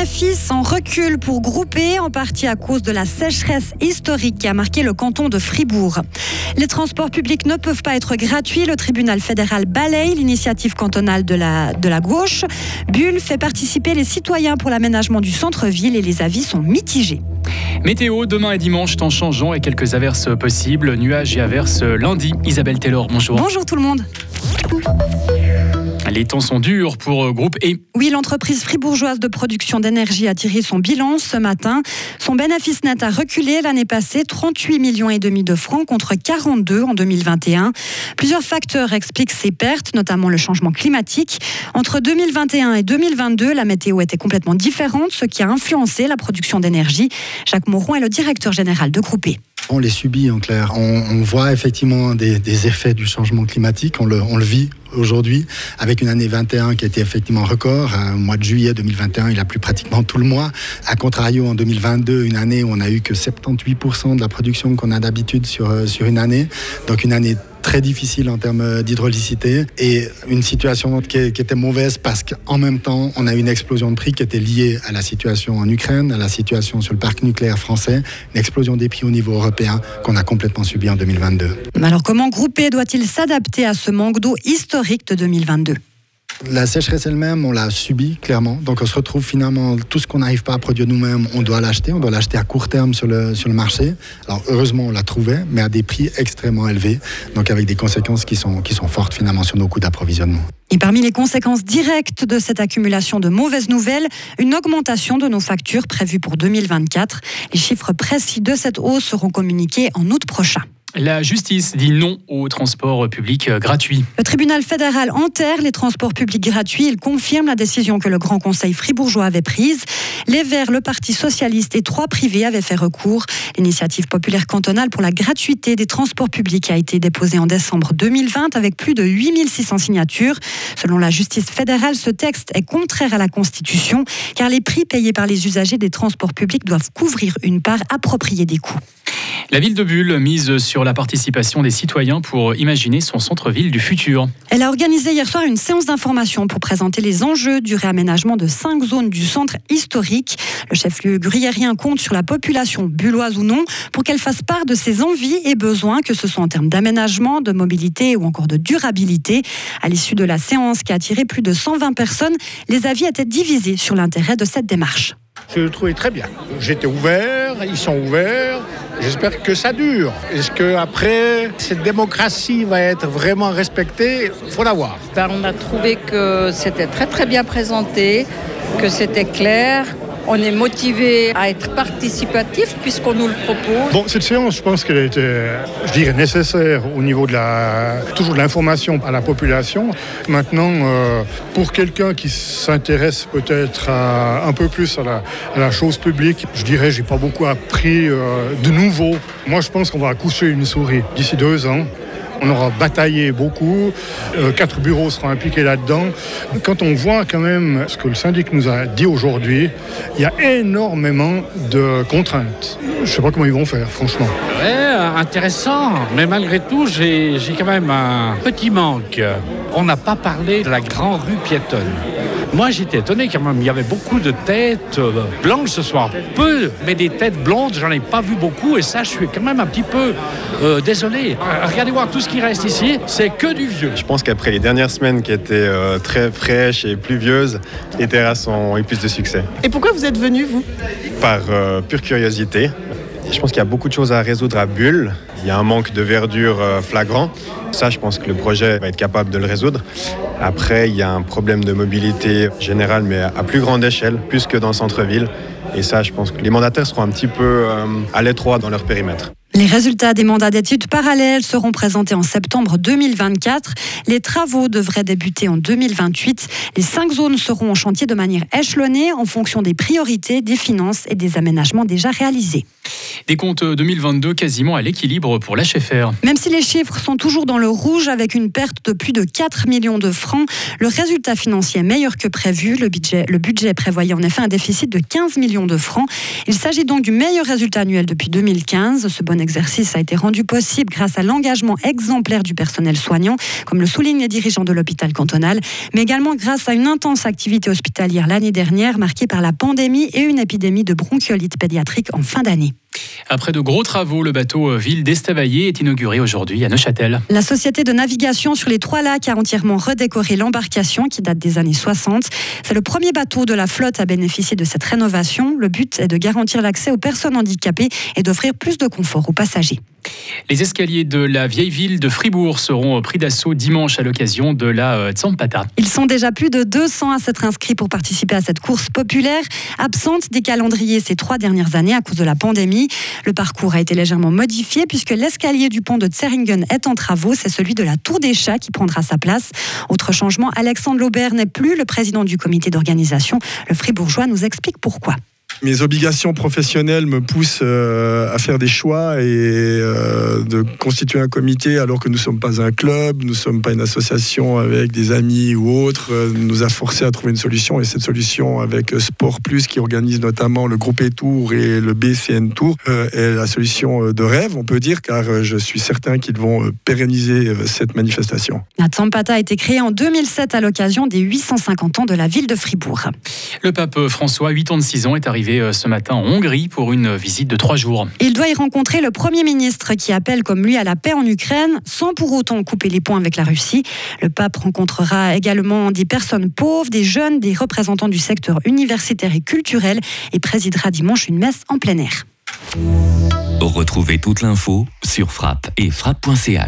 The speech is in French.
bénéfices en recul pour grouper, en partie à cause de la sécheresse historique qui a marqué le canton de Fribourg. Les transports publics ne peuvent pas être gratuits. Le tribunal fédéral balaye l'initiative cantonale de la, de la gauche. Bulle fait participer les citoyens pour l'aménagement du centre-ville et les avis sont mitigés. Météo, demain et dimanche, temps changeant et quelques averses possibles. Nuages et averses lundi. Isabelle Taylor, bonjour. Bonjour tout le monde. Les temps sont durs pour euh, Groupe E. Oui, l'entreprise fribourgeoise de production d'énergie a tiré son bilan ce matin. Son bénéfice net a reculé l'année passée, 38 millions et demi de francs contre 42 en 2021. Plusieurs facteurs expliquent ces pertes, notamment le changement climatique. Entre 2021 et 2022, la météo était complètement différente, ce qui a influencé la production d'énergie. Jacques Moron est le directeur général de Groupe E. On les subit en clair. On, voit effectivement des, effets du changement climatique. On le, vit aujourd'hui, avec une année 21 qui a été effectivement record. Au mois de juillet 2021, il a plu pratiquement tout le mois. A contrario, en 2022, une année où on a eu que 78% de la production qu'on a d'habitude sur, euh, une année. Donc une année très difficile en termes d'hydraulicité et une situation qui, était mauvaise parce qu'en même temps, on a une explosion de prix qui était liée à la situation en Ukraine, à la situation sur le parc nucléaire français, une explosion des prix au niveau européen qu'on a complètement subi en 2022. Alors comment Groupé doit-il s'adapter à ce manque d'eau historique de 2022 la sécheresse elle-même, on l'a subie clairement. Donc on se retrouve finalement, tout ce qu'on n'arrive pas à produire nous-mêmes, on doit l'acheter. On doit l'acheter à court terme sur le, sur le marché. Alors heureusement, on l'a trouvé, mais à des prix extrêmement élevés. Donc avec des conséquences qui sont, qui sont fortes finalement sur nos coûts d'approvisionnement. Et parmi les conséquences directes de cette accumulation de mauvaises nouvelles, une augmentation de nos factures prévues pour 2024. Les chiffres précis de cette hausse seront communiqués en août prochain. La justice dit non au transport public euh, gratuit. Le tribunal fédéral enterre les transports publics gratuits. Il confirme la décision que le Grand Conseil fribourgeois avait prise. Les Verts, le Parti socialiste et trois privés avaient fait recours. L'initiative populaire cantonale pour la gratuité des transports publics a été déposée en décembre 2020 avec plus de 8600 signatures. Selon la justice fédérale, ce texte est contraire à la Constitution car les prix payés par les usagers des transports publics doivent couvrir une part appropriée des coûts. La ville de Bulle mise sur la participation des citoyens pour imaginer son centre-ville du futur. Elle a organisé hier soir une séance d'information pour présenter les enjeux du réaménagement de cinq zones du centre historique. Le chef-lieu gruyérien compte sur la population bulloise ou non pour qu'elle fasse part de ses envies et besoins, que ce soit en termes d'aménagement, de mobilité ou encore de durabilité. À l'issue de la séance qui a attiré plus de 120 personnes, les avis étaient divisés sur l'intérêt de cette démarche. Je le trouvais très bien. J'étais ouvert, ils sont ouverts. J'espère que ça dure. Est-ce que après cette démocratie va être vraiment respectée? Il faut la voir. Ben, on a trouvé que c'était très très bien présenté, que c'était clair, on est motivé à être participatif puisqu'on nous le propose. Bon, cette séance, je pense qu'elle a été, je dirais, nécessaire au niveau de la, toujours l'information à la population. Maintenant, euh, pour quelqu'un qui s'intéresse peut-être un peu plus à la, chose publique, je dirais, j'ai pas beaucoup appris euh, de nouveau. Moi, je pense qu'on va accoucher une souris d'ici deux ans. On aura bataillé beaucoup. Euh, quatre bureaux seront impliqués là-dedans. Quand on voit quand même ce que le syndic nous a dit aujourd'hui, il y a énormément de contraintes. Je ne sais pas comment ils vont faire, franchement. Ouais, intéressant. Mais malgré tout, j'ai quand même un petit manque. On n'a pas parlé de la grande rue piétonne. Moi, j'étais étonné quand même. Il y avait beaucoup de têtes euh, blanches ce soir. Peu, mais des têtes blondes, j'en ai pas vu beaucoup. Et ça, je suis quand même un petit peu euh, désolé. Euh, regardez voir tout ce qui reste ici, c'est que du vieux. Je pense qu'après les dernières semaines qui étaient très fraîches et pluvieuses, les terrasses ont eu plus de succès. Et pourquoi vous êtes venu, vous? Par pure curiosité. Je pense qu'il y a beaucoup de choses à résoudre à Bulle. Il y a un manque de verdure flagrant. Ça, je pense que le projet va être capable de le résoudre. Après, il y a un problème de mobilité générale, mais à plus grande échelle, plus que dans le centre-ville. Et ça, je pense que les mandataires seront un petit peu euh, à l'étroit dans leur périmètre. Les résultats des mandats d'études parallèles seront présentés en septembre 2024. Les travaux devraient débuter en 2028. Les cinq zones seront en chantier de manière échelonnée en fonction des priorités, des finances et des aménagements déjà réalisés. Des comptes 2022 quasiment à l'équilibre pour l'HFR. Même si les chiffres sont toujours dans le rouge avec une perte de plus de 4 millions de francs, le résultat financier est meilleur que prévu. Le budget, le budget prévoyait en effet un déficit de 15 millions de francs. Il s'agit donc du meilleur résultat annuel depuis 2015. Ce bon exercice a été rendu possible grâce à l'engagement exemplaire du personnel soignant, comme le soulignent les dirigeants de l'hôpital cantonal, mais également grâce à une intense activité hospitalière l'année dernière marquée par la pandémie et une épidémie de bronchiolite pédiatrique en fin d'année. Après de gros travaux, le bateau euh, Ville d'Estavayer est inauguré aujourd'hui à Neuchâtel. La société de navigation sur les trois lacs a entièrement redécoré l'embarcation qui date des années 60. C'est le premier bateau de la flotte à bénéficier de cette rénovation. Le but est de garantir l'accès aux personnes handicapées et d'offrir plus de confort aux passagers. Les escaliers de la vieille ville de Fribourg seront pris d'assaut dimanche à l'occasion de la euh, Tsampata. Ils sont déjà plus de 200 à s'être inscrits pour participer à cette course populaire, absente des calendriers ces trois dernières années à cause de la pandémie. Le parcours a été légèrement modifié puisque l'escalier du pont de Zeringen est en travaux. C'est celui de la Tour des Chats qui prendra sa place. Autre changement, Alexandre Laubert n'est plus le président du comité d'organisation. Le Fribourgeois nous explique pourquoi mes obligations professionnelles me poussent euh, à faire des choix et euh, de constituer un comité alors que nous ne sommes pas un club, nous ne sommes pas une association avec des amis ou autres, euh, nous a forcé à trouver une solution et cette solution avec Sport Plus qui organise notamment le groupe E-Tour et le BCN Tour est la solution de rêve, on peut dire, car je suis certain qu'ils vont pérenniser cette manifestation. La Tsampata a été créée en 2007 à l'occasion des 850 ans de la ville de Fribourg. Le pape François, 86 ans, est arrivé euh, ce matin en Hongrie pour une visite de trois jours. Il doit y rencontrer le Premier ministre qui appelle comme lui à la paix en Ukraine sans pour autant couper les ponts avec la Russie. Le pape rencontrera également des personnes pauvres, des jeunes, des représentants du secteur universitaire et culturel et présidera dimanche une messe en plein air. Retrouvez toute l'info sur frappe et frappe.ch.